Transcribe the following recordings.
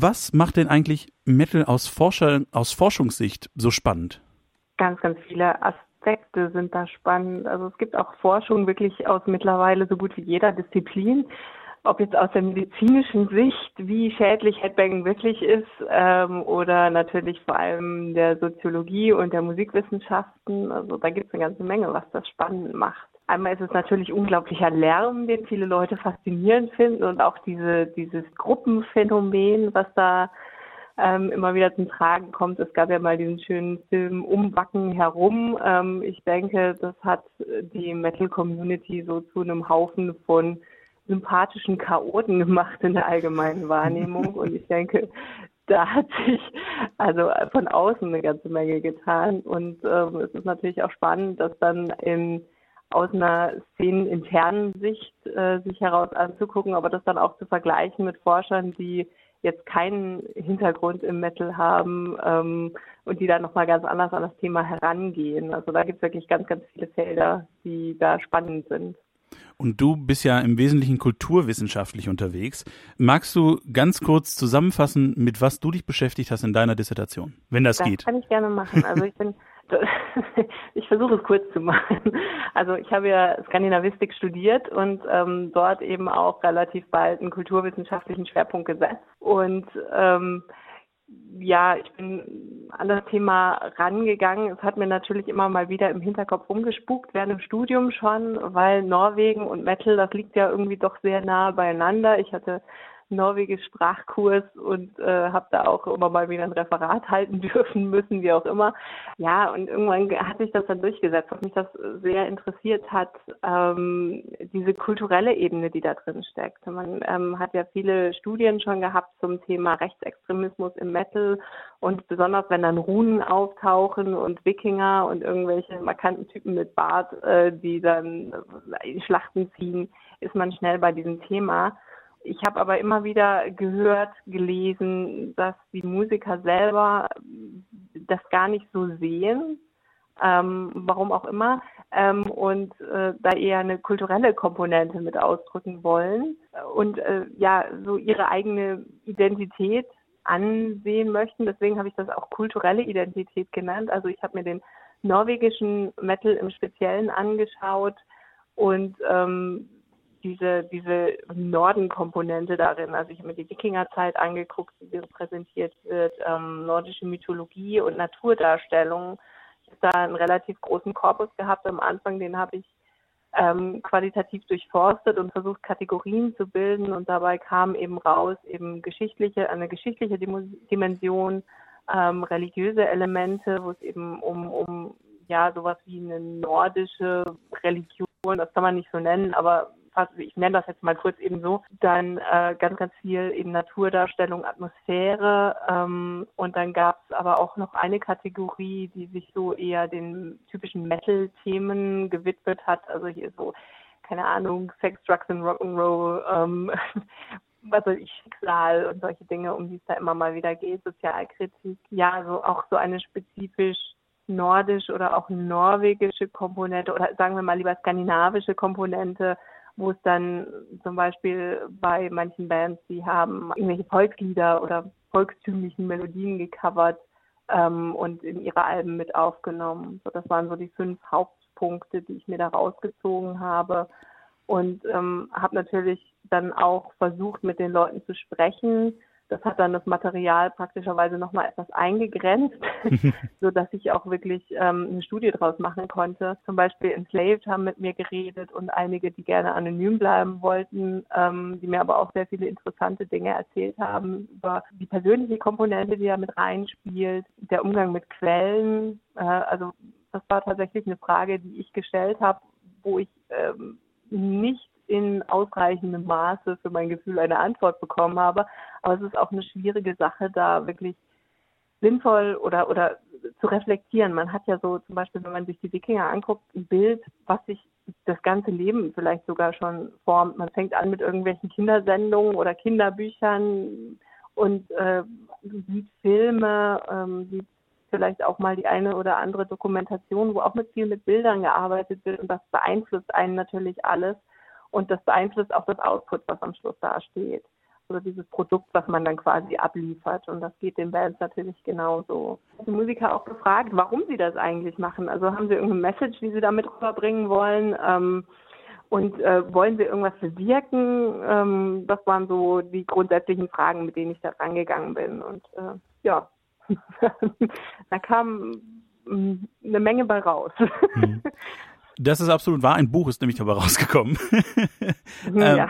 Was macht denn eigentlich Metal aus, Forscher, aus Forschungssicht so spannend? Ganz, ganz viele Aspekte sind da spannend. Also es gibt auch Forschung wirklich aus mittlerweile so gut wie jeder Disziplin ob jetzt aus der medizinischen Sicht, wie schädlich Headbanging wirklich ist, ähm, oder natürlich vor allem der Soziologie und der Musikwissenschaften. Also da gibt es eine ganze Menge, was das spannend macht. Einmal ist es natürlich unglaublicher Lärm, den viele Leute faszinierend finden und auch diese, dieses Gruppenphänomen, was da ähm, immer wieder zum Tragen kommt. Es gab ja mal diesen schönen Film Umbacken herum. Ähm, ich denke, das hat die Metal Community so zu einem Haufen von sympathischen Chaoten gemacht in der allgemeinen Wahrnehmung. Und ich denke, da hat sich also von außen eine ganze Menge getan. Und ähm, es ist natürlich auch spannend, dass dann in, aus einer szeneninternen Sicht äh, sich heraus anzugucken, aber das dann auch zu vergleichen mit Forschern, die jetzt keinen Hintergrund im Metal haben ähm, und die dann nochmal ganz anders an das Thema herangehen. Also da gibt es wirklich ganz, ganz viele Felder, die da spannend sind. Und du bist ja im Wesentlichen kulturwissenschaftlich unterwegs. Magst du ganz kurz zusammenfassen, mit was du dich beschäftigt hast in deiner Dissertation, wenn das, das geht? Das kann ich gerne machen. Also ich bin, ich versuche es kurz zu machen. Also ich habe ja Skandinavistik studiert und ähm, dort eben auch relativ bald einen kulturwissenschaftlichen Schwerpunkt gesetzt. Und ähm, ja, ich bin an das Thema rangegangen. Es hat mir natürlich immer mal wieder im Hinterkopf rumgespukt, während dem Studium schon, weil Norwegen und Metal, das liegt ja irgendwie doch sehr nah beieinander. Ich hatte Norwegisch Sprachkurs und äh, habe da auch immer mal wieder ein Referat halten dürfen müssen, wie auch immer. Ja, und irgendwann hat sich das dann durchgesetzt, was mich das sehr interessiert hat, ähm, diese kulturelle Ebene, die da drin steckt. Man ähm, hat ja viele Studien schon gehabt zum Thema Rechtsextremismus im Metal und besonders wenn dann Runen auftauchen und Wikinger und irgendwelche markanten Typen mit Bart, äh, die dann äh, Schlachten ziehen, ist man schnell bei diesem Thema. Ich habe aber immer wieder gehört, gelesen, dass die Musiker selber das gar nicht so sehen, ähm, warum auch immer, ähm, und äh, da eher eine kulturelle Komponente mit ausdrücken wollen und äh, ja, so ihre eigene Identität ansehen möchten. Deswegen habe ich das auch kulturelle Identität genannt. Also ich habe mir den norwegischen Metal im Speziellen angeschaut und ähm, diese, diese Norden-Komponente darin. Also ich habe mir die Wikingerzeit angeguckt, wie präsentiert wird, ähm, nordische Mythologie und Naturdarstellung. Ich habe da einen relativ großen Korpus gehabt am Anfang, den habe ich ähm, qualitativ durchforstet und versucht, Kategorien zu bilden und dabei kam eben raus, eben geschichtliche, eine geschichtliche Dimension, ähm, religiöse Elemente, wo es eben um, um ja sowas wie eine nordische Religion, das kann man nicht so nennen, aber fast, ich nenne das jetzt mal kurz eben so, dann äh, ganz, ganz viel eben Naturdarstellung, Atmosphäre ähm, und dann gab es aber auch noch eine Kategorie, die sich so eher den typischen Metal-Themen gewidmet hat, also hier so keine Ahnung, Sex, Drugs and Rock'n'Roll, ähm, was weiß ich, Schicksal und solche Dinge, um die es da immer mal wieder geht, Sozialkritik. Ja, also auch so eine spezifisch nordisch oder auch norwegische Komponente oder sagen wir mal lieber skandinavische Komponente wo es dann zum Beispiel bei manchen Bands, die haben irgendwelche Volkslieder oder volkstümlichen Melodien gecovert ähm, und in ihre Alben mit aufgenommen. So, das waren so die fünf Hauptpunkte, die ich mir da rausgezogen habe. Und ähm, habe natürlich dann auch versucht, mit den Leuten zu sprechen, das hat dann das Material praktischerweise nochmal etwas eingegrenzt, so dass ich auch wirklich ähm, eine Studie draus machen konnte. Zum Beispiel Enslaved haben mit mir geredet und einige, die gerne anonym bleiben wollten, ähm, die mir aber auch sehr viele interessante Dinge erzählt haben über die persönliche Komponente, die da mit reinspielt, der Umgang mit Quellen. Äh, also das war tatsächlich eine Frage, die ich gestellt habe, wo ich ähm, nicht in ausreichendem Maße für mein Gefühl eine Antwort bekommen habe. Aber es ist auch eine schwierige Sache, da wirklich sinnvoll oder, oder zu reflektieren. Man hat ja so zum Beispiel, wenn man sich die Wikinger anguckt, ein Bild, was sich das ganze Leben vielleicht sogar schon formt. Man fängt an mit irgendwelchen Kindersendungen oder Kinderbüchern und äh, sieht Filme, ähm, sieht vielleicht auch mal die eine oder andere Dokumentation, wo auch mit viel mit Bildern gearbeitet wird und das beeinflusst einen natürlich alles und das beeinflusst auch das Output, was am Schluss da steht. oder dieses Produkt, was man dann quasi abliefert. Und das geht den Bands natürlich genauso. Die Musiker auch gefragt, warum sie das eigentlich machen. Also haben sie irgendeine Message, die sie damit rüberbringen wollen? Ähm, und äh, wollen sie irgendwas bewirken? Ähm, das waren so die grundsätzlichen Fragen, mit denen ich da rangegangen bin. Und äh, ja, da kam mm, eine Menge bei raus. Mhm. Das ist absolut wahr. Ein Buch ist nämlich dabei rausgekommen. ja. ähm,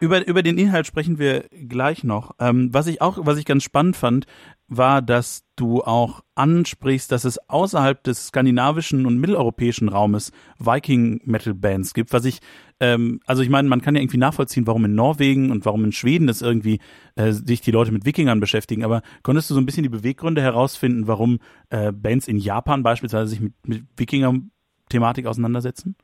über, über den Inhalt sprechen wir gleich noch. Ähm, was ich auch, was ich ganz spannend fand, war, dass du auch ansprichst, dass es außerhalb des skandinavischen und mitteleuropäischen Raumes Viking-Metal-Bands gibt, was ich, ähm, also ich meine, man kann ja irgendwie nachvollziehen, warum in Norwegen und warum in Schweden das irgendwie äh, sich die Leute mit Wikingern beschäftigen, aber konntest du so ein bisschen die Beweggründe herausfinden, warum äh, Bands in Japan beispielsweise sich mit, mit Wikinger-Thematik auseinandersetzen?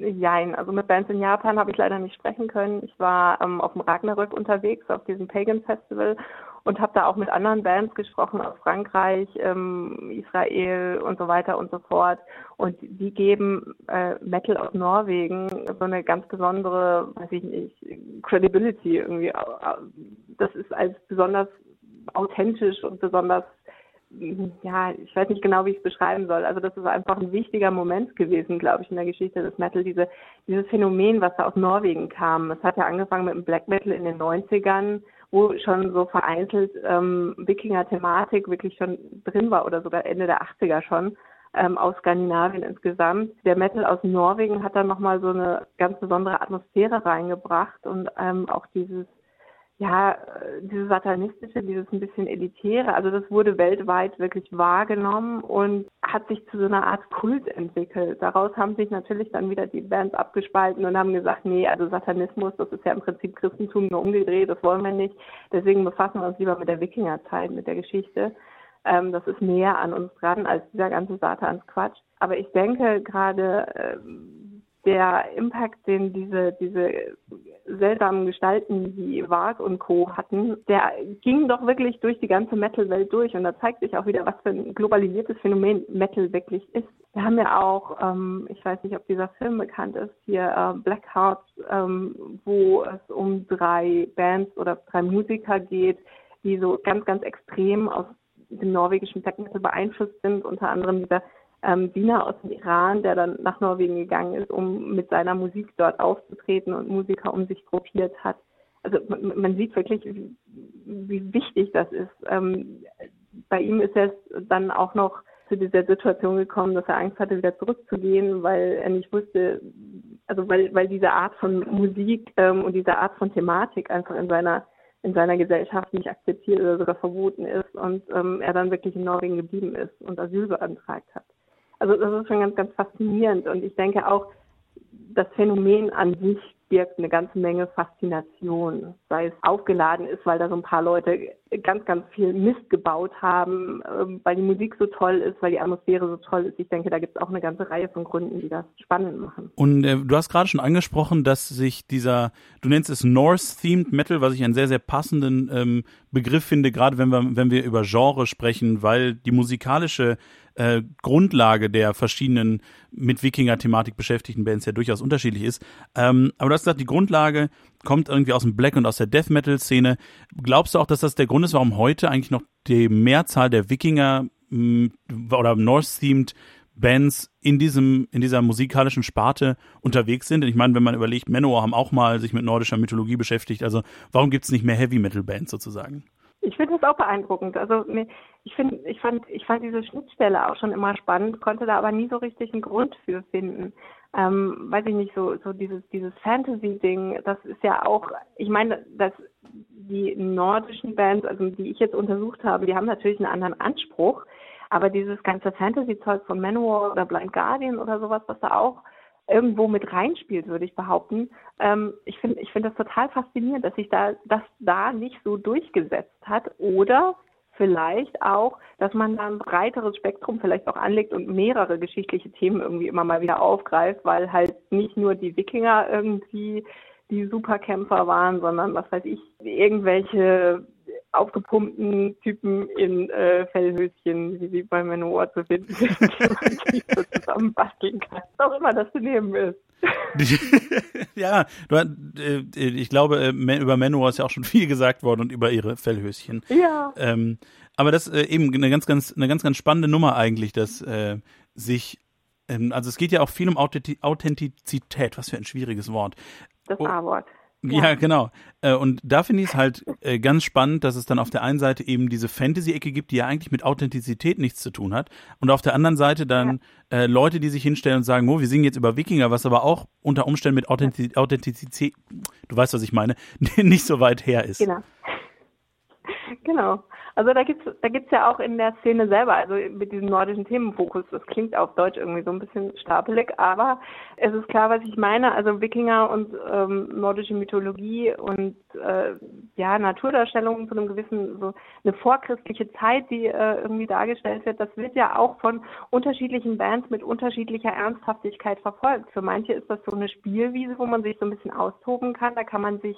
Jein, also mit Bands in Japan habe ich leider nicht sprechen können. Ich war ähm, auf dem Ragnarök unterwegs, auf diesem Pagan Festival und habe da auch mit anderen Bands gesprochen aus Frankreich, ähm, Israel und so weiter und so fort. Und die geben äh, Metal aus Norwegen so eine ganz besondere, weiß ich nicht, Credibility irgendwie. Das ist als besonders authentisch und besonders ja, ich weiß nicht genau, wie ich es beschreiben soll. Also das ist einfach ein wichtiger Moment gewesen, glaube ich, in der Geschichte des Metal, diese, dieses Phänomen, was da aus Norwegen kam. Es hat ja angefangen mit dem Black Metal in den 90ern, wo schon so vereinzelt ähm, Wikinger-Thematik wirklich schon drin war oder sogar Ende der 80er schon ähm, aus Skandinavien insgesamt. Der Metal aus Norwegen hat dann nochmal so eine ganz besondere Atmosphäre reingebracht und ähm, auch dieses ja, dieses satanistische, dieses ein bisschen elitäre, also das wurde weltweit wirklich wahrgenommen und hat sich zu so einer Art Kult entwickelt. Daraus haben sich natürlich dann wieder die Bands abgespalten und haben gesagt, nee, also Satanismus, das ist ja im Prinzip Christentum nur umgedreht, das wollen wir nicht. Deswegen befassen wir uns lieber mit der Wikingerzeit, mit der Geschichte. Ähm, das ist näher an uns dran als dieser ganze Satansquatsch. Aber ich denke gerade, ähm, der Impact, den diese, diese seltsamen Gestalten wie Varg und Co. hatten, der ging doch wirklich durch die ganze Metal-Welt durch und da zeigt sich auch wieder, was für ein globalisiertes Phänomen Metal wirklich ist. Wir haben ja auch, ähm, ich weiß nicht, ob dieser Film bekannt ist, hier äh, Black Heart, ähm, wo es um drei Bands oder drei Musiker geht, die so ganz, ganz extrem aus dem norwegischen Black Metal beeinflusst sind, unter anderem dieser ähm, Diener aus dem Iran, der dann nach Norwegen gegangen ist, um mit seiner Musik dort aufzutreten und Musiker um sich gruppiert hat. Also man, man sieht wirklich, wie, wie, wichtig das ist. Ähm, bei ihm ist es dann auch noch zu dieser Situation gekommen, dass er Angst hatte, wieder zurückzugehen, weil er nicht wusste, also weil, weil diese Art von Musik ähm, und diese Art von Thematik einfach in seiner in seiner Gesellschaft nicht akzeptiert oder sogar verboten ist und ähm, er dann wirklich in Norwegen geblieben ist und Asyl beantragt hat. Also das ist schon ganz, ganz faszinierend. Und ich denke auch, das Phänomen an sich birgt eine ganze Menge Faszination, sei es aufgeladen ist, weil da so ein paar Leute ganz, ganz viel Mist gebaut haben, ähm, weil die Musik so toll ist, weil die Atmosphäre so toll ist. Ich denke, da gibt es auch eine ganze Reihe von Gründen, die das spannend machen. Und äh, du hast gerade schon angesprochen, dass sich dieser, du nennst es Norse-Themed Metal, was ich einen sehr, sehr passenden ähm, Begriff finde, gerade wenn wir, wenn wir über Genre sprechen, weil die musikalische äh, Grundlage der verschiedenen mit Wikinger-Thematik beschäftigten Bands ja durchaus unterschiedlich ist. Ähm, aber du hast gesagt, die Grundlage kommt irgendwie aus dem Black und aus der Death Metal-Szene. Glaubst du auch, dass das der Grund ist, warum heute eigentlich noch die Mehrzahl der Wikinger mh, oder Norse-themed Bands in diesem, in dieser musikalischen Sparte unterwegs sind. Ich meine, wenn man überlegt, Manowar haben auch mal sich mit nordischer Mythologie beschäftigt. Also warum gibt es nicht mehr Heavy Metal Bands sozusagen? Ich finde das auch beeindruckend. Also ich finde, ich fand, ich fand diese Schnittstelle auch schon immer spannend, konnte da aber nie so richtig einen Grund für finden. Ähm, weiß ich nicht, so, so dieses, dieses Fantasy-Ding, das ist ja auch, ich meine, dass die nordischen Bands, also die ich jetzt untersucht habe, die haben natürlich einen anderen Anspruch, aber dieses ganze Fantasy-Zeug von Manowar oder Blind Guardian oder sowas, was da auch irgendwo mit reinspielt, würde ich behaupten. Ähm, ich finde ich finde das total faszinierend, dass sich da das da nicht so durchgesetzt hat oder vielleicht auch, dass man da ein breiteres Spektrum vielleicht auch anlegt und mehrere geschichtliche Themen irgendwie immer mal wieder aufgreift, weil halt nicht nur die Wikinger irgendwie die Superkämpfer waren, sondern was weiß ich, irgendwelche aufgepumpten Typen in äh, Fellhöschen, wie sie bei Manowar zu finden sind, die so zusammen basteln kann. Was auch immer das zu nehmen ist. ja, du, äh, ich glaube, äh, über Manowar ist ja auch schon viel gesagt worden und über ihre Fellhöschen. Ja. Ähm, aber das äh, eben eine ganz, ganz, eine ganz, ganz spannende Nummer eigentlich, dass äh, sich, ähm, also es geht ja auch viel um Authentizität, was für ein schwieriges Wort. Das A-Wort. Ja, ja genau. Äh, und da finde ich es halt äh, ganz spannend, dass es dann auf der einen Seite eben diese Fantasy-Ecke gibt, die ja eigentlich mit Authentizität nichts zu tun hat. Und auf der anderen Seite dann ja. äh, Leute, die sich hinstellen und sagen, oh, wir singen jetzt über Wikinger, was aber auch unter Umständen mit Authentiz Authentizität, du weißt, was ich meine, nicht so weit her ist. Genau. Genau. Also da gibt's da gibt's ja auch in der Szene selber, also mit diesem nordischen Themenfokus, das klingt auf Deutsch irgendwie so ein bisschen stapelig, aber es ist klar, was ich meine. Also Wikinger und ähm, nordische Mythologie und äh, ja, Naturdarstellungen zu einem gewissen, so eine vorchristliche Zeit, die äh, irgendwie dargestellt wird, das wird ja auch von unterschiedlichen Bands mit unterschiedlicher Ernsthaftigkeit verfolgt. Für manche ist das so eine Spielwiese, wo man sich so ein bisschen austoben kann. Da kann man sich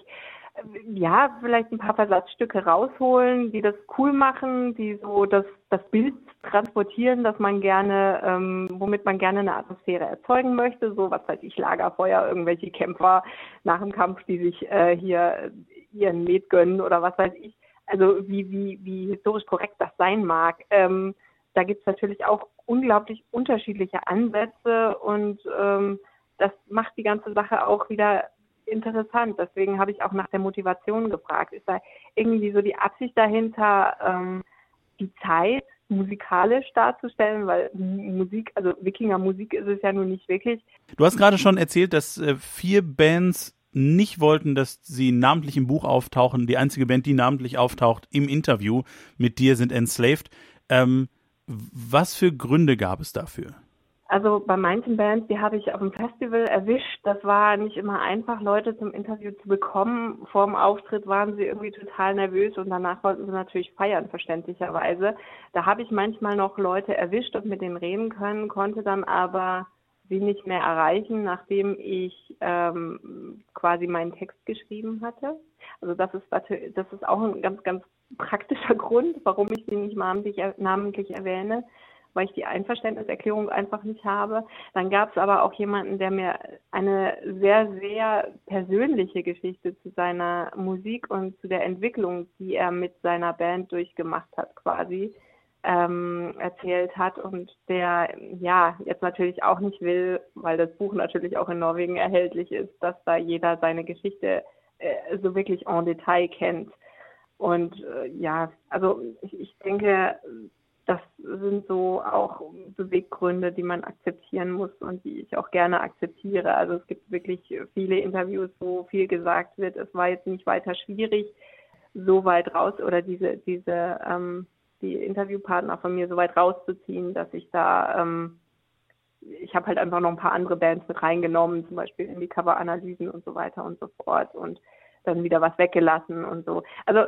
ja, vielleicht ein paar Versatzstücke rausholen, die das cool machen, die so das, das Bild transportieren, dass man gerne, ähm, womit man gerne eine Atmosphäre erzeugen möchte, so was weiß ich, Lagerfeuer, irgendwelche Kämpfer nach dem Kampf, die sich äh, hier ihren Met gönnen oder was weiß ich. Also wie, wie, wie historisch korrekt das sein mag. Ähm, da gibt's natürlich auch unglaublich unterschiedliche Ansätze und ähm, das macht die ganze Sache auch wieder interessant. Deswegen habe ich auch nach der Motivation gefragt. Ist da irgendwie so die Absicht dahinter, ähm, die Zeit musikalisch darzustellen, weil Musik, also Wikinger Musik ist es ja nun nicht wirklich. Du hast gerade schon erzählt, dass äh, vier Bands nicht wollten, dass sie namentlich im Buch auftauchen. Die einzige Band, die namentlich auftaucht im Interview mit dir, sind Enslaved. Ähm, was für Gründe gab es dafür? Also bei manchen Bands, die habe ich auf dem Festival erwischt. Das war nicht immer einfach, Leute zum Interview zu bekommen. Vor dem Auftritt waren sie irgendwie total nervös und danach wollten sie natürlich feiern, verständlicherweise. Da habe ich manchmal noch Leute erwischt und mit denen reden können, konnte dann aber sie nicht mehr erreichen, nachdem ich ähm, quasi meinen Text geschrieben hatte. Also das ist das ist auch ein ganz, ganz praktischer Grund, warum ich sie nicht namentlich, namentlich erwähne weil ich die Einverständniserklärung einfach nicht habe. Dann gab es aber auch jemanden, der mir eine sehr, sehr persönliche Geschichte zu seiner Musik und zu der Entwicklung, die er mit seiner Band durchgemacht hat, quasi ähm, erzählt hat und der ja jetzt natürlich auch nicht will, weil das Buch natürlich auch in Norwegen erhältlich ist, dass da jeder seine Geschichte äh, so wirklich en Detail kennt. Und äh, ja, also ich, ich denke, das sind so auch Beweggründe, die man akzeptieren muss und die ich auch gerne akzeptiere. Also es gibt wirklich viele Interviews, wo viel gesagt wird. Es war jetzt nicht weiter schwierig, so weit raus oder diese diese ähm, die Interviewpartner von mir so weit rauszuziehen, dass ich da ähm, ich habe halt einfach noch ein paar andere Bands mit reingenommen, zum Beispiel in die Coveranalysen und so weiter und so fort und dann wieder was weggelassen und so. Also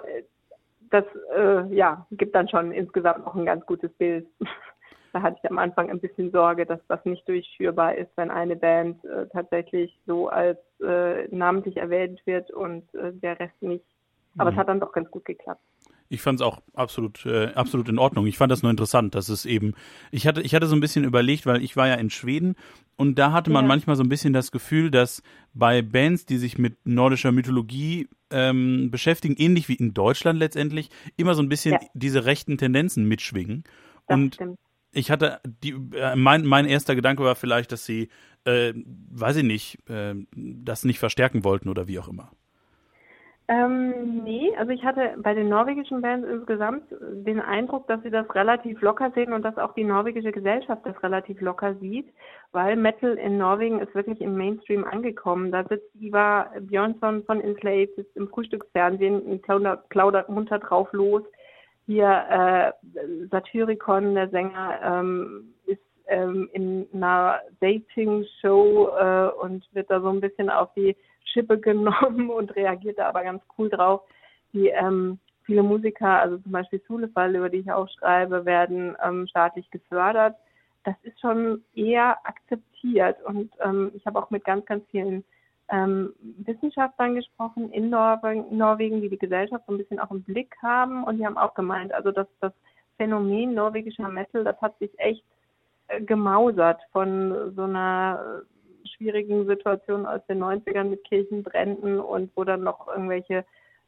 das äh, ja, gibt dann schon insgesamt auch ein ganz gutes Bild. da hatte ich am Anfang ein bisschen Sorge, dass das nicht durchführbar ist, wenn eine Band äh, tatsächlich so als äh, namentlich erwähnt wird und äh, der Rest nicht. Aber mhm. es hat dann doch ganz gut geklappt. Ich fand es auch absolut, äh, absolut in Ordnung. Ich fand das nur interessant, dass es eben, ich hatte, ich hatte so ein bisschen überlegt, weil ich war ja in Schweden und da hatte man ja. manchmal so ein bisschen das Gefühl, dass bei Bands, die sich mit nordischer Mythologie ähm, beschäftigen, ähnlich wie in Deutschland letztendlich, immer so ein bisschen ja. diese rechten Tendenzen mitschwingen. Das und stimmt. ich hatte die, äh, mein, mein erster Gedanke war vielleicht, dass sie, äh, weiß ich nicht, äh, das nicht verstärken wollten oder wie auch immer. Ähm, nee, also ich hatte bei den norwegischen Bands insgesamt den Eindruck, dass sie das relativ locker sehen und dass auch die norwegische Gesellschaft das relativ locker sieht, weil Metal in Norwegen ist wirklich im Mainstream angekommen. Da sitzt Ivar Björnsson von Enslaved, sitzt im Frühstücksfernsehen und plaudert, plaudert munter drauf los. Hier äh, Satyricon, der Sänger, ähm, ähm, in einer Dating-Show äh, und wird da so ein bisschen auf die Schippe genommen und reagiert da aber ganz cool drauf. Die ähm, viele Musiker, also zum Beispiel Zulefall, über die ich auch schreibe, werden ähm, staatlich gefördert. Das ist schon eher akzeptiert und ähm, ich habe auch mit ganz, ganz vielen ähm, Wissenschaftlern gesprochen in Norwegen, die die Gesellschaft so ein bisschen auch im Blick haben und die haben auch gemeint, also dass das Phänomen norwegischer Metal, das hat sich echt gemausert von so einer schwierigen Situation aus den 90ern mit Kirchenbränden und wo dann noch irgendwelche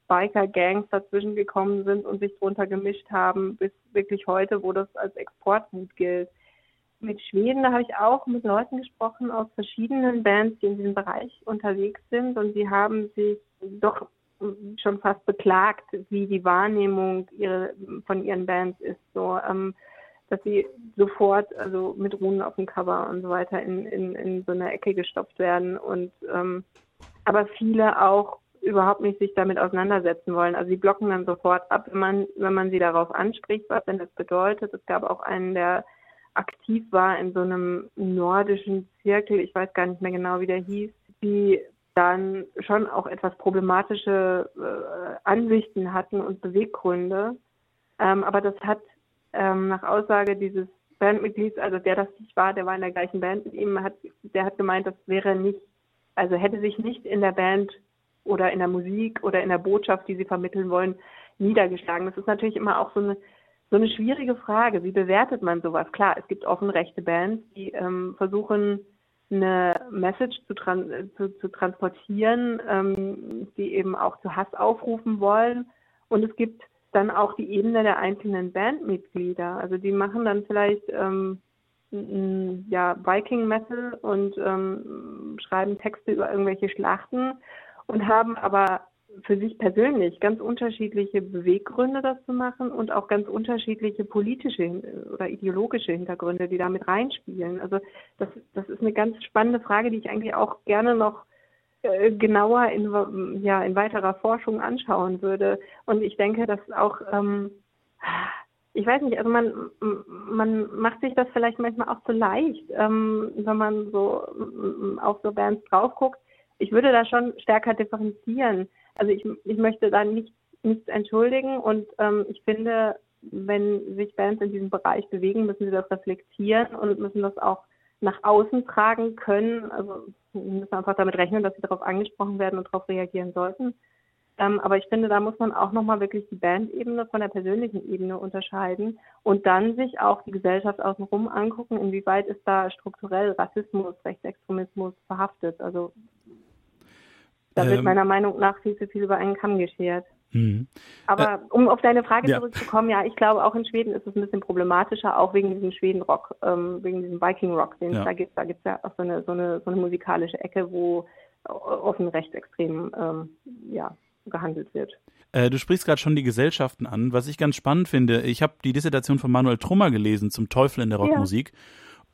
Biker-Gangs dazwischen gekommen sind und sich drunter gemischt haben, bis wirklich heute, wo das als Exportgut gilt. Mit Schweden, da habe ich auch mit Leuten gesprochen aus verschiedenen Bands, die in diesem Bereich unterwegs sind und die haben sich doch schon fast beklagt, wie die Wahrnehmung ihre, von ihren Bands ist. So, ähm, dass sie sofort, also mit Runen auf dem Cover und so weiter, in, in, in so eine Ecke gestopft werden und ähm, aber viele auch überhaupt nicht sich damit auseinandersetzen wollen. Also sie blocken dann sofort ab, wenn man, wenn man sie darauf anspricht, was denn das bedeutet. Es gab auch einen, der aktiv war in so einem nordischen Zirkel, ich weiß gar nicht mehr genau, wie der hieß, die dann schon auch etwas problematische äh, Ansichten hatten und Beweggründe. Ähm, aber das hat ähm, nach Aussage dieses Bandmitglieds, also der das nicht war, der war in der gleichen Band mit ihm, hat, der hat gemeint, das wäre nicht, also hätte sich nicht in der Band oder in der Musik oder in der Botschaft, die sie vermitteln wollen, niedergeschlagen. Das ist natürlich immer auch so eine so eine schwierige Frage. Wie bewertet man sowas? Klar, es gibt offen rechte Bands, die ähm, versuchen, eine Message zu, tran zu, zu transportieren, ähm, die eben auch zu Hass aufrufen wollen. Und es gibt dann auch die Ebene der einzelnen Bandmitglieder. Also die machen dann vielleicht ähm, ja, Viking Metal und ähm, schreiben Texte über irgendwelche Schlachten und haben aber für sich persönlich ganz unterschiedliche Beweggründe, das zu machen und auch ganz unterschiedliche politische oder ideologische Hintergründe, die damit reinspielen. Also das, das ist eine ganz spannende Frage, die ich eigentlich auch gerne noch äh, genauer in, ja, in weiterer Forschung anschauen würde. Und ich denke, dass auch, ähm, ich weiß nicht, also man, man macht sich das vielleicht manchmal auch zu leicht, ähm, wenn man so auf so Bands drauf guckt. Ich würde da schon stärker differenzieren. Also ich, ich möchte da nicht, nichts entschuldigen und ähm, ich finde, wenn sich Bands in diesem Bereich bewegen, müssen sie das reflektieren und müssen das auch nach außen tragen können. Also wir müssen einfach damit rechnen, dass sie darauf angesprochen werden und darauf reagieren sollten. Ähm, aber ich finde, da muss man auch nochmal wirklich die Bandebene von der persönlichen Ebene unterscheiden und dann sich auch die Gesellschaft außenrum angucken, inwieweit ist da strukturell Rassismus, Rechtsextremismus verhaftet. Also da wird ähm, meiner Meinung nach viel zu viel über einen Kamm geschert. Mhm. Aber äh, um auf deine Frage ja. zurückzukommen, ja, ich glaube, auch in Schweden ist es ein bisschen problematischer, auch wegen diesem Schweden-Rock, ähm, wegen diesem Viking-Rock, den ja. es da gibt. Da gibt es ja auch so eine, so, eine, so eine musikalische Ecke, wo offen rechtsextrem ähm, ja, gehandelt wird. Äh, du sprichst gerade schon die Gesellschaften an. Was ich ganz spannend finde, ich habe die Dissertation von Manuel Trummer gelesen zum Teufel in der Rockmusik. Ja.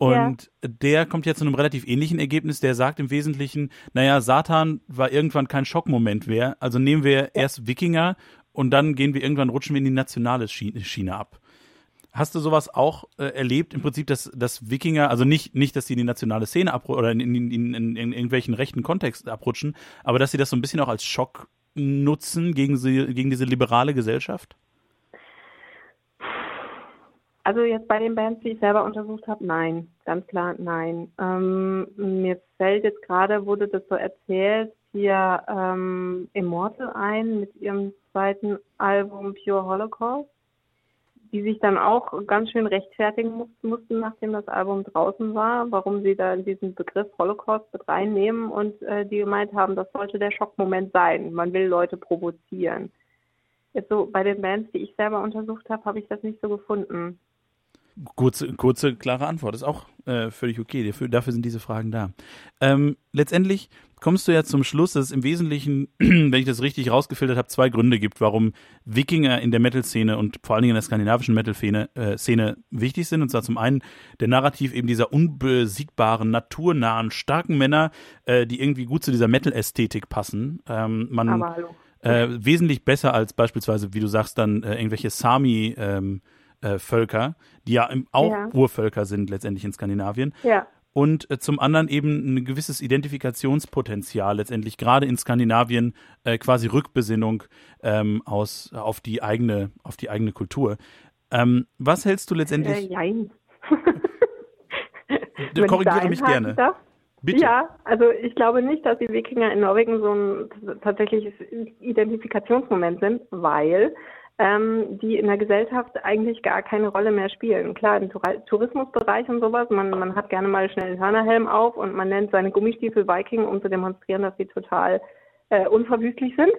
Und ja. der kommt jetzt zu einem relativ ähnlichen Ergebnis. Der sagt im Wesentlichen, naja, Satan war irgendwann kein Schockmoment mehr. Also nehmen wir ja. erst Wikinger und dann gehen wir irgendwann, rutschen wir in die nationale Schiene ab. Hast du sowas auch äh, erlebt, im Prinzip, dass, dass Wikinger, also nicht, nicht, dass sie in die nationale Szene abrutschen oder in, in, in, in, in irgendwelchen rechten Kontext abrutschen, aber dass sie das so ein bisschen auch als Schock nutzen gegen, sie, gegen diese liberale Gesellschaft? Also jetzt bei den Bands, die ich selber untersucht habe, nein, ganz klar nein. Ähm, mir fällt jetzt gerade, wurde das so erzählt, hier ähm, Immortal ein mit ihrem zweiten Album Pure Holocaust, die sich dann auch ganz schön rechtfertigen mussten, nachdem das Album draußen war, warum sie da diesen Begriff Holocaust mit reinnehmen und äh, die gemeint haben, das sollte der Schockmoment sein. Man will Leute provozieren. Jetzt so bei den Bands, die ich selber untersucht habe, habe ich das nicht so gefunden. Kurze, kurze, klare Antwort ist auch äh, völlig okay. Dafür, dafür sind diese Fragen da. Ähm, letztendlich kommst du ja zum Schluss, dass es im Wesentlichen, wenn ich das richtig rausgefiltert habe, zwei Gründe gibt, warum Wikinger in der Metal-Szene und vor allen Dingen in der skandinavischen Metal-Szene äh, Szene wichtig sind. Und zwar zum einen der Narrativ eben dieser unbesiegbaren, naturnahen, starken Männer, äh, die irgendwie gut zu dieser Metal-Ästhetik passen. Ähm, man äh, wesentlich besser als beispielsweise, wie du sagst, dann äh, irgendwelche Sami ähm, äh, Völker, die ja auch ja. Urvölker sind letztendlich in Skandinavien. Ja. Und äh, zum anderen eben ein gewisses Identifikationspotenzial letztendlich gerade in Skandinavien äh, quasi Rückbesinnung ähm, aus auf die eigene auf die eigene Kultur. Ähm, was hältst du letztendlich? Äh, jein. korrigiere mich gerne. Darf? Bitte. Ja, also ich glaube nicht, dass die Wikinger in Norwegen so ein tatsächliches Identifikationsmoment sind, weil ähm, die in der Gesellschaft eigentlich gar keine Rolle mehr spielen. Klar, im Tourismusbereich und sowas, man, man hat gerne mal schnell einen Hörnerhelm auf und man nennt seine Gummistiefel Viking, um zu demonstrieren, dass sie total äh, unverwüstlich sind.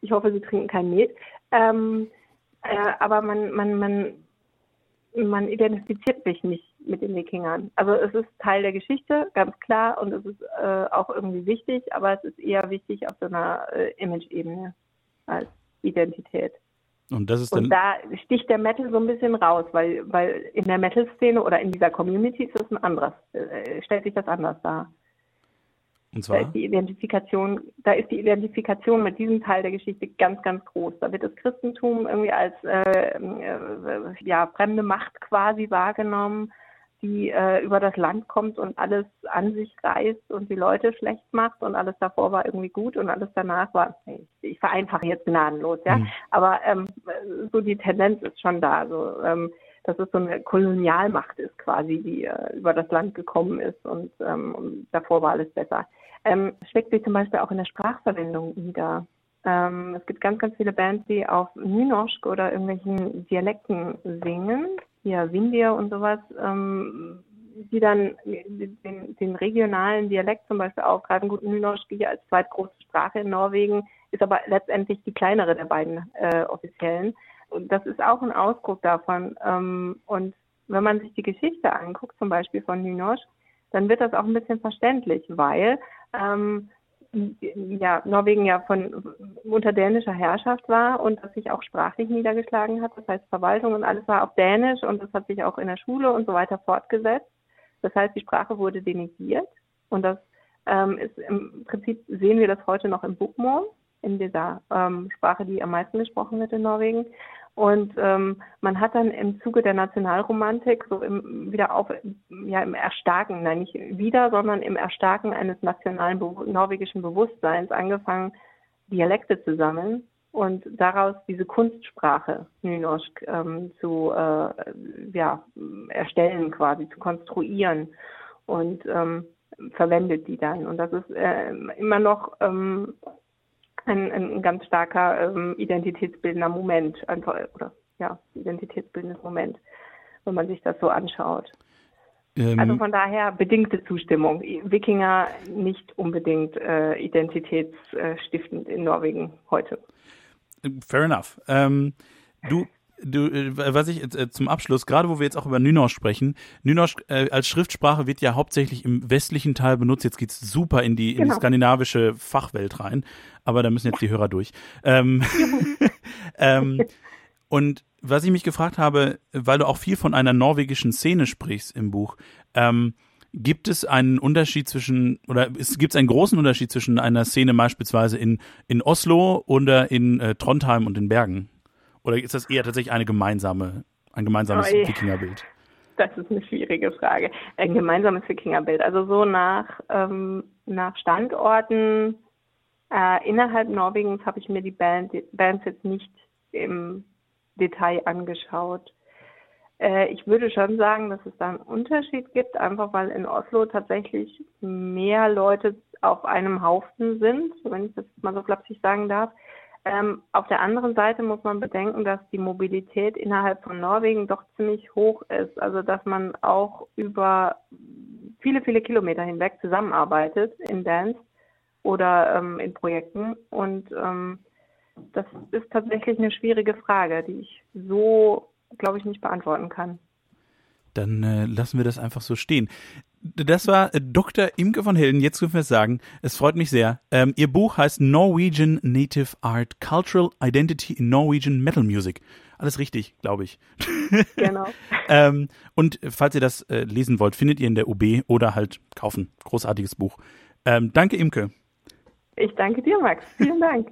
Ich hoffe, sie trinken kein Met. Ähm, äh, aber man, man, man, man identifiziert sich nicht mit den Wikingern. Also es ist Teil der Geschichte, ganz klar, und es ist äh, auch irgendwie wichtig, aber es ist eher wichtig auf so einer äh, Image-Ebene als Identität. Und das ist dann. Und da sticht der Metal so ein bisschen raus, weil, weil in der Metal-Szene oder in dieser Community ist das ein anderes, äh, stellt sich das anders dar. Und zwar? Da ist die Identifikation, da ist die Identifikation mit diesem Teil der Geschichte ganz, ganz groß. Da wird das Christentum irgendwie als äh, äh, ja, fremde Macht quasi wahrgenommen die äh, über das Land kommt und alles an sich reißt und die Leute schlecht macht und alles davor war irgendwie gut und alles danach war, ich, vereinfache jetzt gnadenlos, ja, mhm. aber ähm, so die Tendenz ist schon da, so ähm, dass es so eine Kolonialmacht ist quasi, die äh, über das Land gekommen ist und, ähm, und davor war alles besser. Ähm, schlägt sich zum Beispiel auch in der Sprachverwendung nieder. Ähm, es gibt ganz, ganz viele Bands, die auf Nynorsk oder irgendwelchen Dialekten singen hier Windir und sowas, ähm, die dann den, den, regionalen Dialekt zum Beispiel aufgreifen. Gut, Nynorsk hier als zweitgroße Sprache in Norwegen ist aber letztendlich die kleinere der beiden äh, offiziellen. Und das ist auch ein Ausdruck davon. Ähm, und wenn man sich die Geschichte anguckt, zum Beispiel von Nynorsk, dann wird das auch ein bisschen verständlich, weil ähm, ja, Norwegen ja von unter dänischer Herrschaft war und das sich auch sprachlich niedergeschlagen hat. Das heißt, Verwaltung und alles war auf Dänisch und das hat sich auch in der Schule und so weiter fortgesetzt. Das heißt, die Sprache wurde denigiert und das ähm, ist im Prinzip sehen wir das heute noch im Bokmål, in dieser ähm, Sprache, die am meisten gesprochen wird in Norwegen. Und ähm, man hat dann im Zuge der Nationalromantik so im, wieder auf, ja, im Erstarken, nein, nicht wieder, sondern im Erstarken eines nationalen Be norwegischen Bewusstseins angefangen, Dialekte zu sammeln und daraus diese Kunstsprache Nynorsk ähm, zu äh, ja, erstellen, quasi zu konstruieren und ähm, verwendet die dann. Und das ist äh, immer noch ähm, ein, ein ganz starker ähm, identitätsbildender Moment, einfach, oder ja, identitätsbildendes Moment, wenn man sich das so anschaut. Ähm, also von daher bedingte Zustimmung. Wikinger nicht unbedingt äh, identitätsstiftend in Norwegen heute. Fair enough. Ähm, du du, äh, was ich äh, zum Abschluss, gerade wo wir jetzt auch über Nynorsk sprechen, Nynorsk äh, als Schriftsprache wird ja hauptsächlich im westlichen Teil benutzt. Jetzt geht's super in die, in genau. die skandinavische Fachwelt rein, aber da müssen jetzt die Hörer durch. Ähm, ähm, und was ich mich gefragt habe, weil du auch viel von einer norwegischen Szene sprichst im Buch, ähm, gibt es einen Unterschied zwischen, oder gibt es einen großen Unterschied zwischen einer Szene beispielsweise in, in Oslo oder in äh, Trondheim und in Bergen? Oder ist das eher tatsächlich eine gemeinsame, ein gemeinsames oh, Wikingerbild? Das ist eine schwierige Frage. Ein gemeinsames Wikingerbild. Also so nach, ähm, nach Standorten äh, innerhalb Norwegens habe ich mir die Band, Bands jetzt nicht im Detail angeschaut. Äh, ich würde schon sagen, dass es da einen Unterschied gibt, einfach weil in Oslo tatsächlich mehr Leute auf einem Haufen sind, wenn ich das mal so flapsig sagen darf. Ähm, auf der anderen Seite muss man bedenken, dass die Mobilität innerhalb von Norwegen doch ziemlich hoch ist. Also dass man auch über viele, viele Kilometer hinweg zusammenarbeitet in Bands oder ähm, in Projekten. Und ähm, das ist tatsächlich eine schwierige Frage, die ich so, glaube ich, nicht beantworten kann. Dann äh, lassen wir das einfach so stehen. Das war Dr. Imke von Hilden. Jetzt dürfen wir es sagen. Es freut mich sehr. Ähm, ihr Buch heißt Norwegian Native Art Cultural Identity in Norwegian Metal Music. Alles richtig, glaube ich. Genau. ähm, und falls ihr das äh, lesen wollt, findet ihr in der UB oder halt kaufen. Großartiges Buch. Ähm, danke, Imke. Ich danke dir, Max. Vielen Dank.